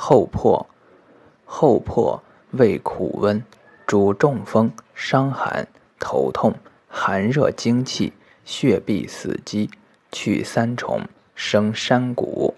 后破后破味苦温主中风伤寒头痛寒热经气血闭死肌去三重生山谷。